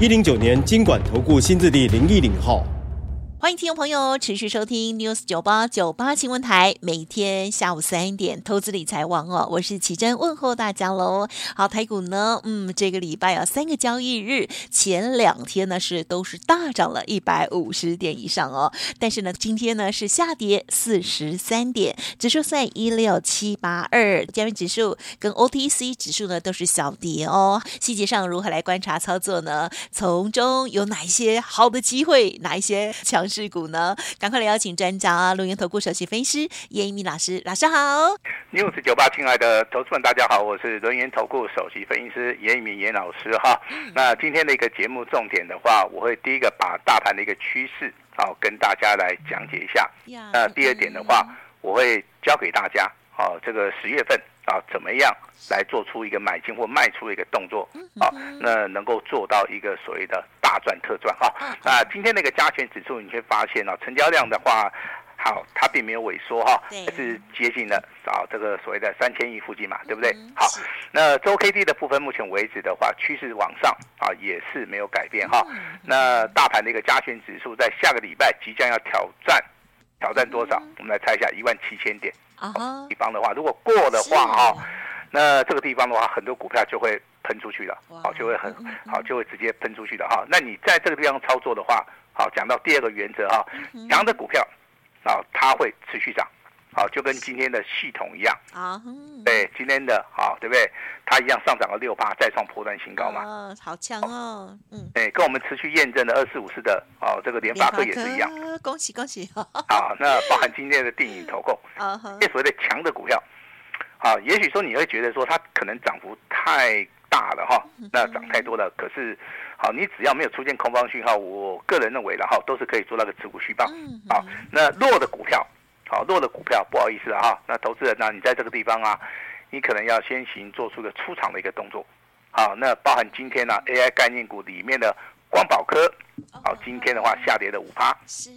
一零九年金管投顾新字第零一零号。欢迎听众朋友持续收听 News 九八九八新闻台，每天下午三点投资理财网哦，我是奇珍问候大家喽。好，台股呢，嗯，这个礼拜啊，三个交易日前两天呢是都是大涨了一百五十点以上哦，但是呢，今天呢是下跌四十三点，指数在一六七八二，加权指数跟 OTC 指数呢都是小跌哦。细节上如何来观察操作呢？从中有哪一些好的机会，哪一些强势？持股呢？赶快来邀请专家啊！轮源投顾首席分析师严一鸣老师，老师好。News 九八，亲爱的投资们，大家好，我是轮源投顾首席分析师严一鸣严老师哈。嗯、那今天的一个节目重点的话，我会第一个把大盘的一个趋势好、哦、跟大家来讲解一下。呀那第二点的话，嗯、我会教给大家好、哦，这个十月份啊怎么样来做出一个买进或卖出的一个动作啊、哦？那能够做到一个所谓的。大赚特赚哈，那今天那个加权指数，你会发现啊，成交量的话，好，它并没有萎缩哈，还是接近了啊这个所谓的三千亿附近嘛，对不对？好，那周 K D 的部分，目前为止的话，趋势往上啊，也是没有改变哈。那大盘的一个加权指数，在下个礼拜即将要挑战，挑战多少？我们来猜一下，一万七千点。啊哈，地方的话，如果过的话哈，那这个地方的话，很多股票就会。喷出去了，好，就会很好，就会直接喷出去的哈。那你在这个地方操作的话，好，讲到第二个原则哈，强的股票，啊，它会持续涨，好，就跟今天的系统一样。啊，对，今天的好，对不对？它一样上涨了六八，再创破断新高嘛，啊，好强哦，嗯，哎，跟我们持续验证的二四五四的哦，这个联发科也是一样，恭喜恭喜，好，那包含今天的电影投控，啊，这所谓的强的股票，好，也许说你会觉得说它可能涨幅太。大了哈，那涨太多了。可是，好，你只要没有出现空方讯号，我个人认为的哈，都是可以做那个持股续抱。好，那弱的股票，好弱的股票，不好意思啊哈，那投资人呢，你在这个地方啊，你可能要先行做出个出场的一个动作。好，那包含今天呢 AI 概念股里面的光宝科，好，今天的话下跌了五趴。是。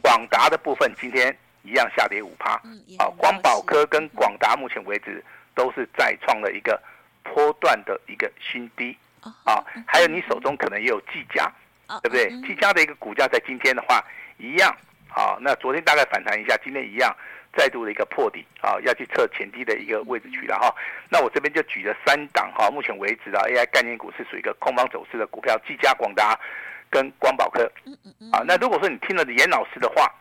广达的部分今天一样下跌五趴。好，光宝科跟广达目前为止都是再创了一个。波段的一个新低啊，还有你手中可能也有技嘉，对不对？技嘉的一个股价在今天的话一样啊，那昨天大概反弹一下，今天一样再度的一个破底啊，要去测前低的一个位置去了哈。那我这边就举了三档哈，目前为止的 AI 概念股是属于一个空方走势的股票，技嘉、广达跟光宝科。啊，那如果说你听了严老师的话。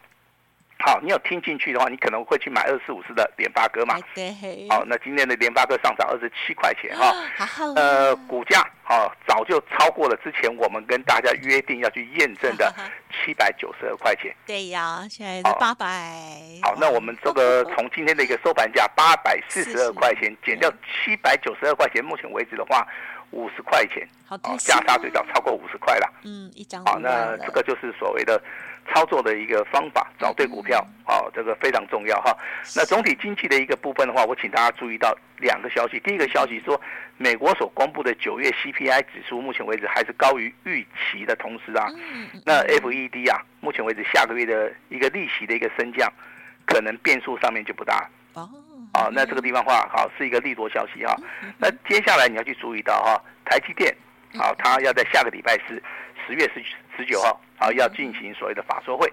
好，你有听进去的话，你可能会去买二四五四的联发哥嘛？对。好，那今天的联发哥上涨二十七块钱哈。好。呃，股价好早就超过了之前我们跟大家约定要去验证的 七百九十二块钱。对呀，现在是八百。好，那我们这个从今天的一个收盘价八百四十二块钱减掉七百九十二块钱，目前为止的话五十块钱。好，价差最少超过五十块了。嗯，一张。好，那这个就是所谓的。操作的一个方法，找对股票，哦，这个非常重要哈。那总体经济的一个部分的话，我请大家注意到两个消息。第一个消息说，美国所公布的九月 CPI 指数，目前为止还是高于预期的同时啊，那 FED 啊，目前为止下个月的一个利息的一个升降，可能变数上面就不大。哦，啊，那这个地方话，好是一个利多消息哈。那接下来你要去注意到哈，台积电，好，它要在下个礼拜四，十月十十九号。啊，要进行所谓的法说会，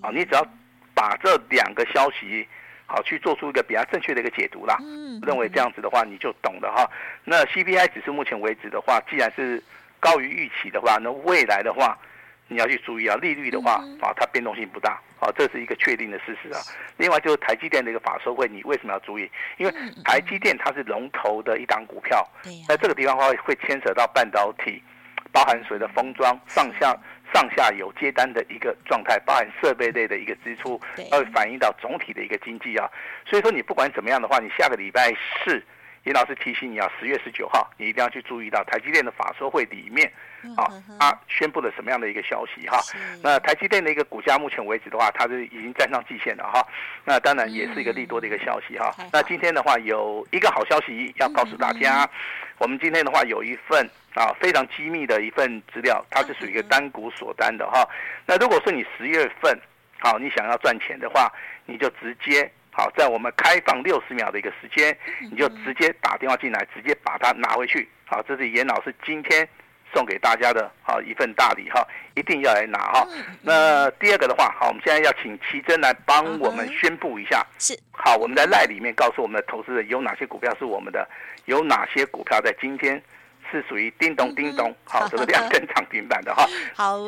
啊，你只要把这两个消息，好去做出一个比较正确的一个解读啦。嗯，认为这样子的话，你就懂了哈。那 CPI 只是目前为止的话，既然是高于预期的话，那未来的话，你要去注意啊，利率的话，啊，它变动性不大，啊，这是一个确定的事实啊。另外就是台积电的一个法说会，你为什么要注意？因为台积电它是龙头的一档股票，在这个地方的话会牵扯到半导体，包含所谓的封装上下。上下游接单的一个状态，包含设备类的一个支出，会反映到总体的一个经济啊。所以说，你不管怎么样的话，你下个礼拜四严老师提醒你啊，十月十九号你一定要去注意到台积电的法说会里面，啊，它宣布了什么样的一个消息哈？那台积电的一个股价目前为止的话，它是已经站上季线了哈。那当然也是一个利多的一个消息哈。那今天的话有一个好消息要告诉大家，我们今天的话有一份啊非常机密的一份资料，它是属于一个单股锁单的哈。那如果说你十月份好，你想要赚钱的话，你就直接。好，在我们开放六十秒的一个时间，你就直接打电话进来，直接把它拿回去。好，这是严老师今天送给大家的好一份大礼哈，一定要来拿哈。那第二个的话，好，我们现在要请奇珍来帮我们宣布一下。是。好，我们在赖里面告诉我们的投资人有哪些股票是我们的，有哪些股票在今天是属于叮咚叮咚，好，这个 两根涨停板的哈。好。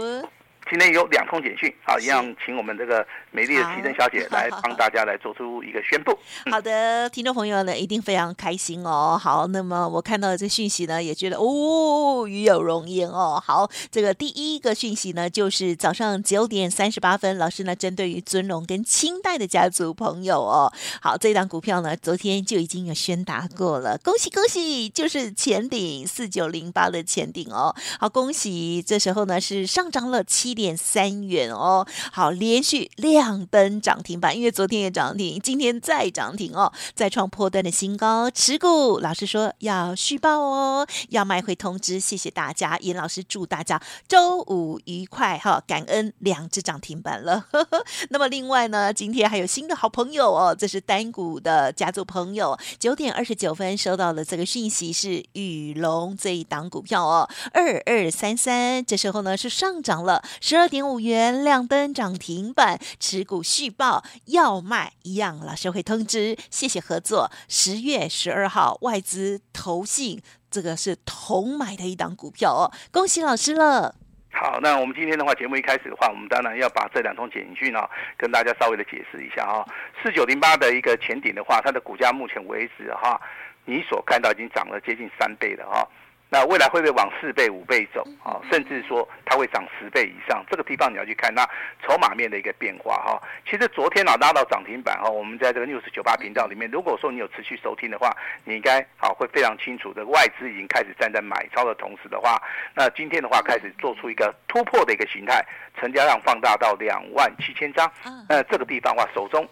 今天有两通简讯，好，一样请我们这个美丽的奇珍小姐 来帮大家来做出一个宣布。好的，听众朋友呢一定非常开心哦。好，那么我看到这讯息呢，也觉得哦，与有荣焉哦。好，这个第一个讯息呢，就是早上九点三十八分，老师呢针对于尊龙跟清代的家族朋友哦，好，这档股票呢昨天就已经有宣达过了，恭喜恭喜，就是前顶四九零八的前顶哦。好，恭喜，这时候呢是上涨了七。点三元哦，好，连续亮灯涨停板，因为昨天也涨停，今天再涨停哦，再创破段的新高。持股老师说要续报哦，要卖会通知，谢谢大家。严老师祝大家周五愉快哈，感恩两只涨停板了。那么另外呢，今天还有新的好朋友哦，这是单股的家族朋友，九点二十九分收到了这个讯息，是宇龙这一档股票哦，二二三三，这时候呢是上涨了。十二点五元亮灯涨停板，持股续报要卖一样，老师会通知。谢谢合作。十月十二号外资投信，这个是同买的一档股票哦，恭喜老师了。好，那我们今天的话，节目一开始的话，我们当然要把这两通简讯呢，跟大家稍微的解释一下啊。四九零八的一个前顶的话，它的股价目前为止哈，你所看到已经涨了接近三倍了哈。那未来会不会往四倍、五倍走啊？甚至说它会涨十倍以上？这个地方你要去看那筹码面的一个变化哈。其实昨天啊拉到涨停板哈，我们在这个 News 九八频道里面，如果说你有持续收听的话，你应该好会非常清楚的，外资已经开始站在买超的同时的话，那今天的话开始做出一个突破的一个形态，成交量放大到两万七千张。那这个地方的话，手中好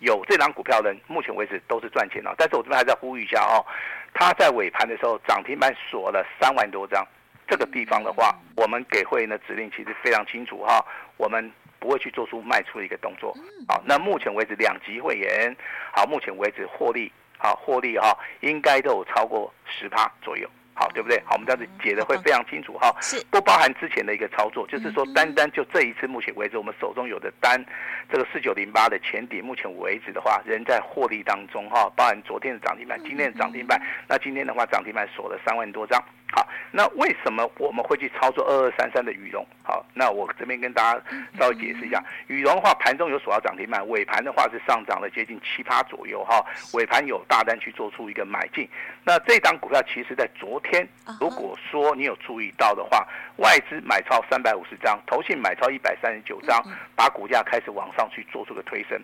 有这张股票的人，目前为止都是赚钱的。但是我这边还在呼吁一下哦。它在尾盘的时候涨停板锁了三万多张，这个地方的话，我们给会员的指令其实非常清楚哈，我们不会去做出卖出的一个动作。好，那目前为止两级会员，好，目前为止获利，好获利哈，应该都有超过十趴左右。好，对不对？好，我们这样子解的会非常清楚哈，是不包含之前的一个操作，就是说单单就这一次目前为止，我们手中有的单，这个四九零八的前顶，目前为止的话，仍在获利当中哈，包含昨天的涨停板，今天的涨停板，那今天的话涨停板锁了三万多张。好，那为什么我们会去操作二二三三的羽绒？好，那我这边跟大家稍微解释一下，羽绒的话，盘中有锁到涨停板，尾盘的话是上涨了接近七趴左右哈，尾盘有大单去做出一个买进。那这档股票其实在昨天，如果说你有注意到的话，外资买超三百五十张，投信买超一百三十九张，把股价开始往上去做出个推升。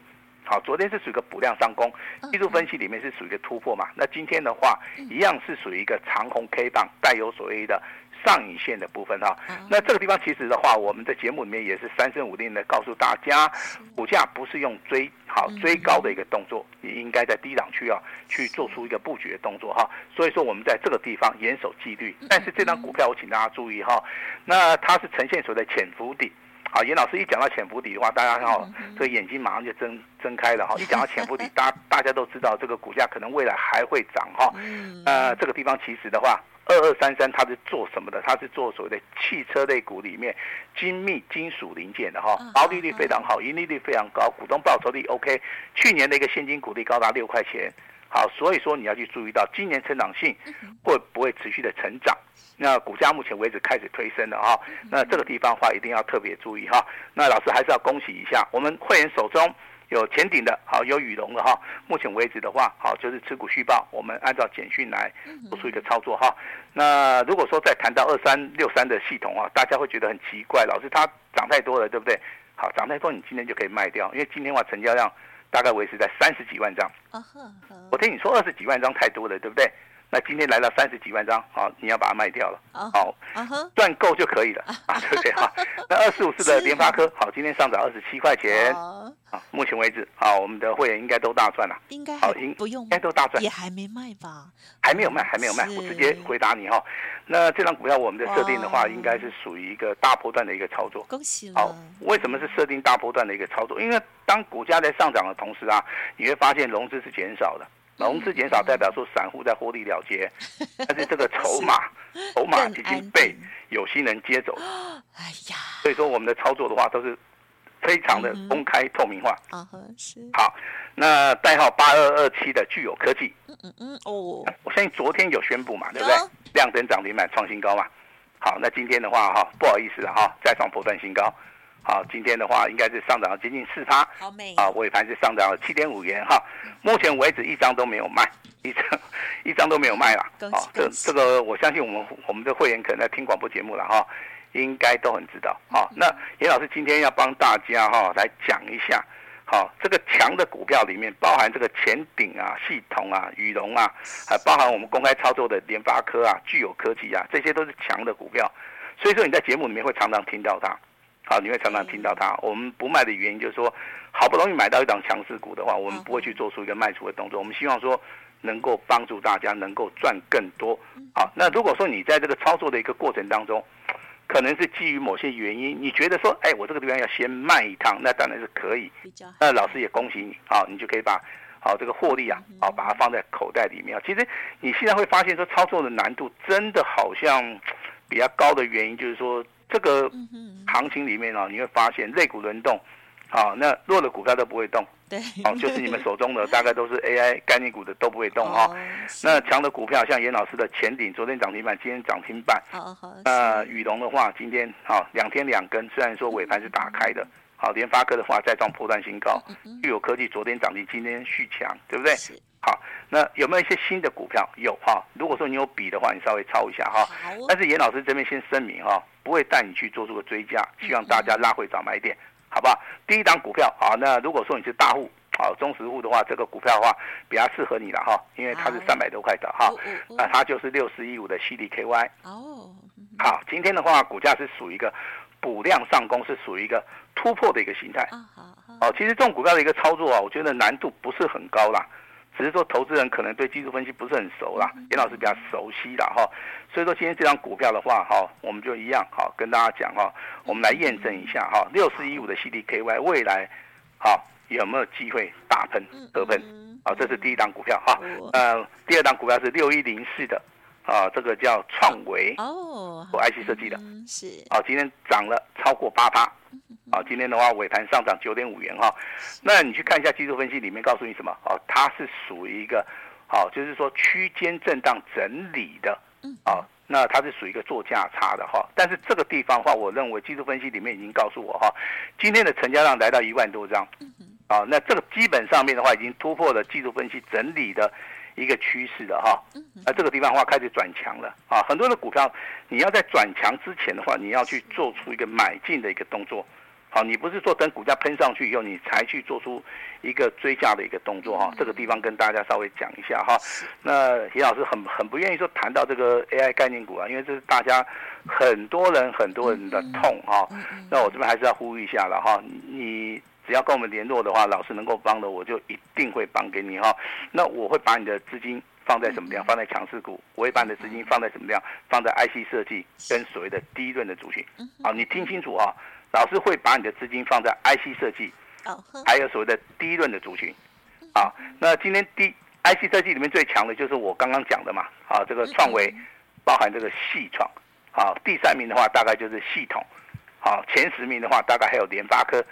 好，昨天是属于一个补量上攻，技术分析里面是属于一个突破嘛？那今天的话，一样是属于一个长红 K 棒，带有所谓的上影线的部分哈。那这个地方其实的话，我们在节目里面也是三声五令的告诉大家，股价不是用追好追高的一个动作，你应该在低档区啊去做出一个布局的动作哈。所以说我们在这个地方严守纪律，但是这张股票我请大家注意哈，那它是呈现所谓的潜伏底。好，严老师一讲到潜伏底的话，大家看好，这个眼睛马上就睁睁开了哈。一讲到潜伏底，大大家都知道这个股价可能未来还会涨哈。呃，这个地方其实的话，二二三三它是做什么的？它是做所谓的汽车类股里面精密金属零件的哈，毛利率非常好，盈利率非常高，股东报酬率 OK。去年的一个现金股利高达六块钱。好，所以说你要去注意到今年成长性会不会持续的成长？那股价目前为止开始推升了哈，那这个地方的话一定要特别注意哈。那老师还是要恭喜一下，我们会员手中有前顶的，好有宇龙的哈。目前为止的话，好就是持股续报，我们按照简讯来做出一个操作哈。那如果说再谈到二三六三的系统啊，大家会觉得很奇怪，老师它涨太多了，对不对？好，涨太多你今天就可以卖掉，因为今天的话成交量。大概维持在三十几万张。我听你说二十几万张太多了，对不对？那今天来了三十几万张，好，你要把它卖掉了，好，赚够就可以了，啊，对不对？好，那二四五四的联发科，好，今天上涨二十七块钱，啊，目前为止，啊，我们的会员应该都大赚了，应该好，应不用，应该都大赚，也还没卖吧？还没有卖，还没有卖，我直接回答你哈。那这张股票我们的设定的话，应该是属于一个大波段的一个操作，恭喜了。好，为什么是设定大波段的一个操作？因为当股价在上涨的同时啊，你会发现融资是减少的。融资减少代表说散户在获利了结，但是这个筹码，筹码已经被有心人接走了。哎呀，所以说我们的操作的话都是非常的公开透明化。啊，是。好，那代号八二二七的具有科技。嗯嗯嗯哦，我相信昨天有宣布嘛，对不对？亮灯涨停板创新高嘛。好，那今天的话哈，不好意思哈，再创波段新高。好，今天的话应该是上涨了接近四趴，好美啊！尾盘是上涨了七点五元哈，目前为止一张都没有卖，一张一张都没有卖了。好，这这个我相信我们我们的会员可能在听广播节目了哈，应该都很知道。好，那严老师今天要帮大家哈来讲一下，好，这个强的股票里面包含这个前顶啊、系统啊、羽绒啊，还包含我们公开操作的联发科啊、具有科技啊，这些都是强的股票，所以说你在节目里面会常常听到它。好，你会常常听到它。我们不卖的原因就是说，好不容易买到一档强势股的话，我们不会去做出一个卖出的动作。我们希望说，能够帮助大家能够赚更多。好，那如果说你在这个操作的一个过程当中，可能是基于某些原因，你觉得说，哎，我这个地方要先卖一趟，那当然是可以。那老师也恭喜你，好，你就可以把好这个获利啊，好把它放在口袋里面。其实你现在会发现说，操作的难度真的好像比较高的原因，就是说。这个行情里面呢、哦，你会发现类股轮动，好、哦，那弱的股票都不会动，对，好、哦，就是你们手中的 大概都是 AI 概念股的都不会动哈、哦。那强的股票像严老师的前顶，昨天涨停板，今天涨停板。好好。那宇龙的话，今天好、哦、两天两根，虽然说尾盘是打开的，好，联发科的话再创破断新高，聚友科技昨天涨停，今天续强，对不对？好，那有没有一些新的股票？有哈。如果说你有笔的话，你稍微抄一下哈。但是严老师这边先声明哈，不会带你去做这个追加，希望大家拉回早买点，好不好？第一档股票好，那如果说你是大户，好，中实户的话，这个股票的话比较适合你了哈，因为它是三百多块的哈。那它就是六四一五的 CDKY。哦。好，今天的话股价是属于一个补量上攻，是属于一个突破的一个形态。哦，其实这种股票的一个操作啊，我觉得难度不是很高啦。只是说，投资人可能对技术分析不是很熟啦，严老师比较熟悉的哈，所以说今天这张股票的话哈，我们就一样哈，跟大家讲哈，我们来验证一下哈，六四一五的 CDKY 未来哈有没有机会大喷得喷？啊？这是第一档股票哈，呃，第二档股票是六一零四的啊，这个叫创维哦，做 IC 设计的，是。啊，今天涨了超过八趴。好，今天的话尾盘上涨九点五元哈，那你去看一下技术分析里面告诉你什么？哦，它是属于一个，好，就是说区间震荡整理的，啊，那它是属于一个做价差的哈。但是这个地方的话，我认为技术分析里面已经告诉我哈，今天的成交量来到一万多张，啊，那这个基本上面的话已经突破了技术分析整理的。一个趋势的哈，那这个地方的话开始转强了。啊，很多的股票你要在转强之前的话，你要去做出一个买进的一个动作，好，你不是说等股价喷上去以后你才去做出一个追价的一个动作哈，这个地方跟大家稍微讲一下哈。那严老师很很不愿意说谈到这个 AI 概念股啊，因为这是大家很多人很多人的痛哈。那我这边还是要呼吁一下了哈，你。只要跟我们联络的话，老师能够帮的，我就一定会帮给你哈。那我会把你的资金放在什么地方？放在强势股。我会把你的资金放在什么地方？放在 IC 设计跟所谓的低润的族群。好，你听清楚啊！老师会把你的资金放在 IC 设计，还有所谓的低润的族群。好，那今天低 IC 设计里面最强的就是我刚刚讲的嘛。啊，这个创维，包含这个系创。好，第三名的话大概就是系统。好，前十名的话，大概还有联发科。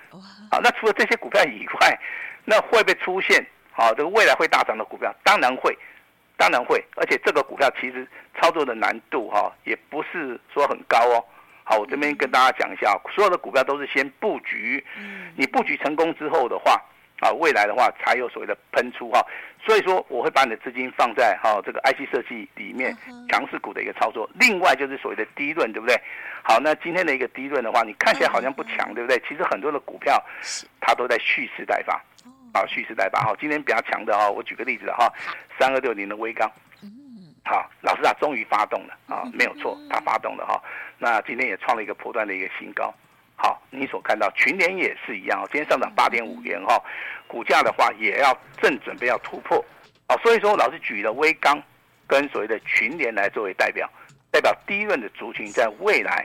好，那除了这些股票以外，那会不会出现好这个未来会大涨的股票？当然会，当然会。而且这个股票其实操作的难度哈，也不是说很高哦。好，我这边跟大家讲一下，所有的股票都是先布局。你布局成功之后的话。啊，未来的话才有所谓的喷出哈，所以说我会把你的资金放在哈这个 IC 设计里面强势股的一个操作。另外就是所谓的低润，对不对？好，那今天的一个低润的话，你看起来好像不强，对不对？其实很多的股票它都在蓄势待发。啊，蓄势待发哈。今天比较强的哈，我举个例子哈，三二六零的微钢，好，老师啊，终于发动了啊，没有错，它发动了哈。那今天也创了一个破段的一个新高。好，你所看到群联也是一样，今天上涨八点五元哈，股价的话也要正准备要突破。啊，所以说老师举了微钢跟所谓的群联来作为代表，代表第一轮的族群在未来，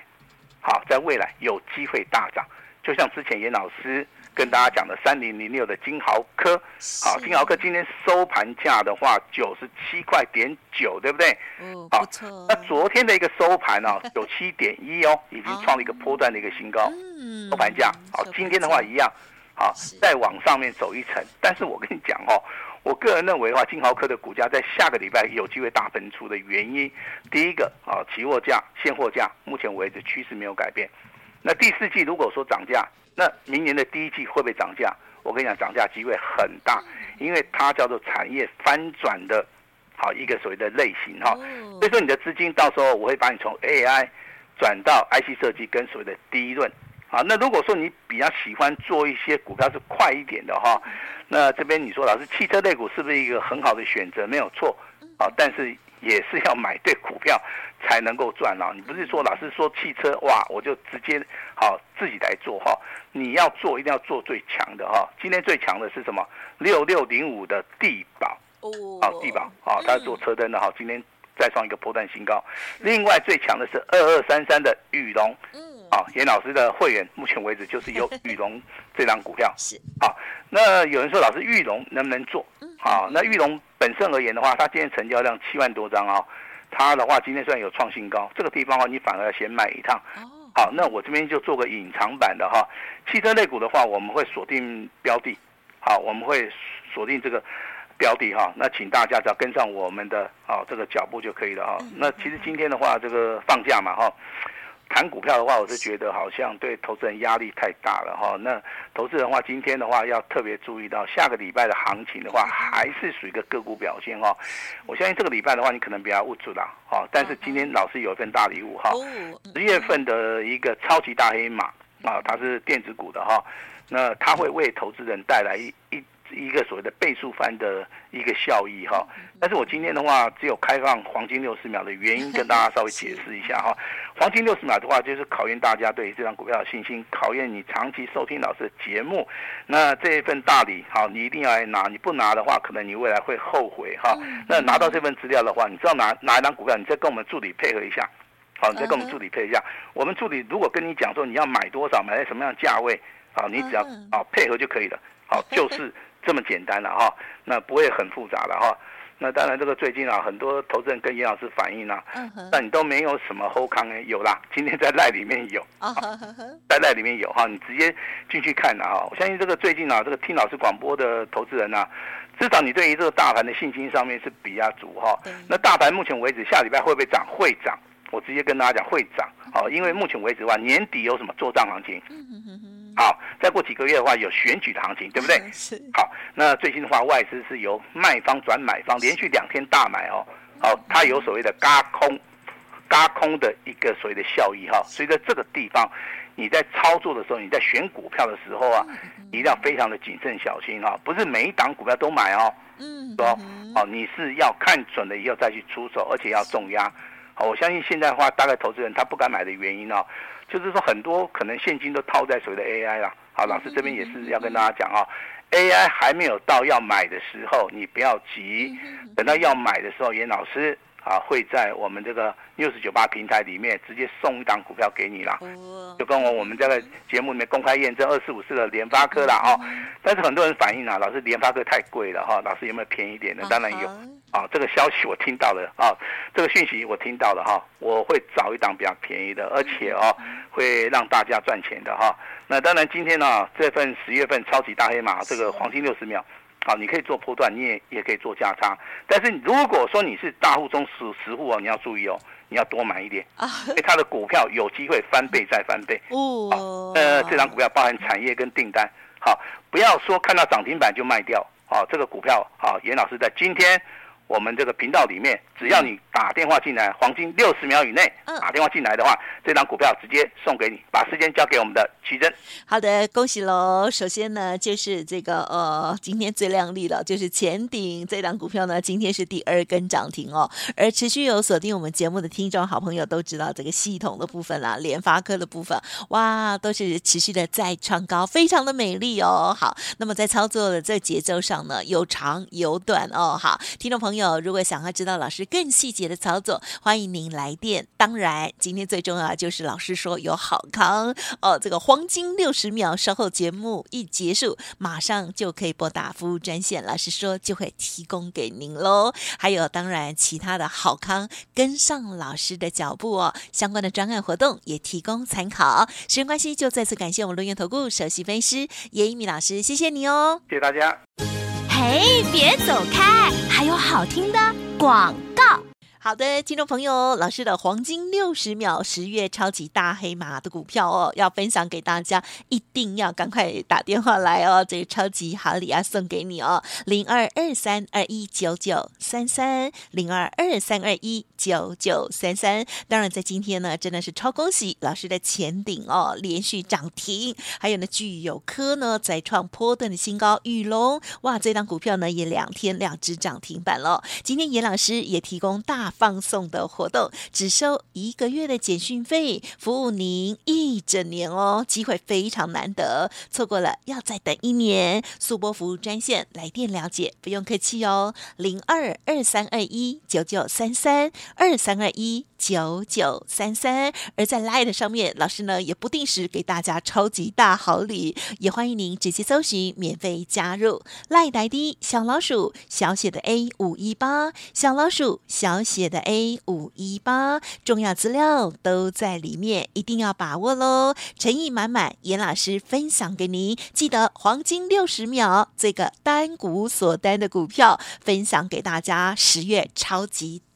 好，在未来有机会大涨。就像之前严老师跟大家讲的三零零六的金豪科，好，金豪科今天收盘价的话九十七块点九，对不对？嗯，好，那昨天的一个收盘呢，九七点一哦，已经创了一个波段的一个新高。嗯，收盘价好，今天的话一样，好，再往上面走一层。但是我跟你讲哦，我个人认为的话，金豪科的股价在下个礼拜有机会大喷出的原因，第一个啊，期货价、现货价目前为止趋势没有改变。那第四季如果说涨价，那明年的第一季会不会涨价？我跟你讲，涨价机会很大，因为它叫做产业翻转的，好一个所谓的类型哈。所以说你的资金到时候我会把你从 AI 转到 IC 设计跟所谓的第一轮。好，那如果说你比较喜欢做一些股票是快一点的哈，那这边你说老师汽车类股是不是一个很好的选择？没有错，好，但是。也是要买对股票才能够赚啊！你不是说老师说汽车哇，我就直接好自己来做哈？你要做一定要做最强的哈！今天最强的是什么？六六零五的地保哦，好帝宝啊，它是做车灯的哈，今天再创一个波段新高。另外最强的是二二三三的裕隆，嗯，啊，严老师的会员目前为止就是有裕隆这张股票 是好。那有人说老师裕隆能不能做？好，那玉龙。本身而言的话，它今天成交量七万多张啊，它的话今天虽然有创新高，这个地方啊你反而要先买一趟。好，那我这边就做个隐藏版的哈，汽车类股的话，我们会锁定标的，好，我们会锁定这个标的哈，那请大家只要跟上我们的啊这个脚步就可以了哈。那其实今天的话，这个放假嘛哈。谈股票的话，我是觉得好像对投资人压力太大了哈。那投资人的话，今天的话要特别注意到，下个礼拜的行情的话，还是属于一个个股表现哈。我相信这个礼拜的话，你可能比较无助了哈。但是今天老师有一份大礼物哈，十月份的一个超级大黑马啊，它是电子股的哈。那它会为投资人带来一一。一个所谓的倍数翻的一个效益哈，但是我今天的话只有开放黄金六十秒的原因，跟大家稍微解释一下哈。黄金六十秒的话，就是考验大家对这张股票的信心，考验你长期收听老师的节目。那这一份大礼，好，你一定要来拿，你不拿的话，可能你未来会后悔哈。那拿到这份资料的话，你知道拿哪一张股票，你再跟我们助理配合一下，好，你再跟我们助理配一下。我们助理如果跟你讲说你要买多少，买在什么样的价位，好，你只要啊配合就可以了，好，就是。这么简单了哈，那不会很复杂了哈。那当然，这个最近啊，很多投资人跟严老师反映啊，但你都没有什么后康哎，有啦，今天在赖里面有，在赖里面有哈，你直接进去看了哈。我相信这个最近啊，这个听老师广播的投资人啊，至少你对于这个大盘的信心上面是比较足哈。那大盘目前为止下礼拜会不会涨？会涨。我直接跟大家讲会涨，好，因为目前为止的话，年底有什么做账行情？好，再过几个月的话，有选举的行情，对不对？是好，那最近的话，外资是由卖方转买方，连续两天大买哦，好，它有所谓的嘎空，嘎空的一个所谓的效益哈，所以在这个地方，你在操作的时候，你在选股票的时候啊，一定要非常的谨慎小心哈，不是每一档股票都买哦，嗯，说哦，你是要看准了以后再去出手，而且要重压。好，我相信现在的话，大概投资人他不敢买的原因哦，就是说很多可能现金都套在所谓的 AI 啦。好，老师这边也是要跟大家讲啊，AI 还没有到要买的时候，你不要急，等到要买的时候，严老师。啊，会在我们这个六十九八平台里面直接送一档股票给你啦，就跟我我们这个节目里面公开验证二四五四的联发科啦哦。但是很多人反映啊，老师联发科太贵了哈，老师有没有便宜一点的？当然有啊，这个消息我听到了啊，这个讯息我听到了哈，我会找一档比较便宜的，而且哦会让大家赚钱的哈。那当然今天呢，这份十月份超级大黑马，这个黄金六十秒。好，你可以做波段，你也也可以做价差。但是如果说你是大户中十十户哦，你要注意哦，你要多买一点啊，因为它的股票有机会翻倍再翻倍。哦，呃，这张股票包含产业跟订单。好，不要说看到涨停板就卖掉。好，这个股票，好，严老师在今天我们这个频道里面，只要你打电话进来，黄金六十秒以内打电话进来的话，这张股票直接送给你。把时间交给我们的奇珍。好的，恭喜喽！首先呢，就是这个呃，今天最亮丽的，就是前顶这档股票呢，今天是第二根涨停哦。而持续有锁定我们节目的听众好朋友都知道，这个系统的部分啦，联发科的部分，哇，都是持续的在创高，非常的美丽哦。好，那么在操作的这节奏上呢，有长有短哦。好，听众朋友。有，如果想要知道老师更细节的操作，欢迎您来电。当然，今天最重要就是老师说有好康哦，这个黄金六十秒，稍后节目一结束，马上就可以拨打服务专线，老师说就会提供给您喽。还有，当然其他的好康，跟上老师的脚步哦，相关的专案活动也提供参考。时间关系，就再次感谢我们录音投顾首席分析师叶一米老师，谢谢你哦，谢谢大家。嘿，别走开，还有好听的广告。好的，听众朋友，老师的黄金六十秒十月超级大黑马的股票哦，要分享给大家，一定要赶快打电话来哦，这个超级好礼啊送给你哦，零二二三二一九九三三零二二三二一九九三三。当然，在今天呢，真的是超恭喜老师的前顶哦，连续涨停，还有呢，聚友科呢再创波段的新高，玉龙哇，这档股票呢也两天两只涨停板了。今天严老师也提供大。放送的活动只收一个月的简讯费，服务您一整年哦，机会非常难得，错过了要再等一年。速播服务专线来电了解，不用客气哦，零二二三二一九九三三二三二一九九三三。而在 Line 上面，老师呢也不定时给大家超级大好礼，也欢迎您直接搜寻免费加入 Line ID 小老鼠小写的 A 五一八小老鼠小写。的 A 五一八重要资料都在里面，一定要把握喽！诚意满满，严老师分享给您，记得黄金六十秒，这个单股锁单的股票分享给大家，十月超级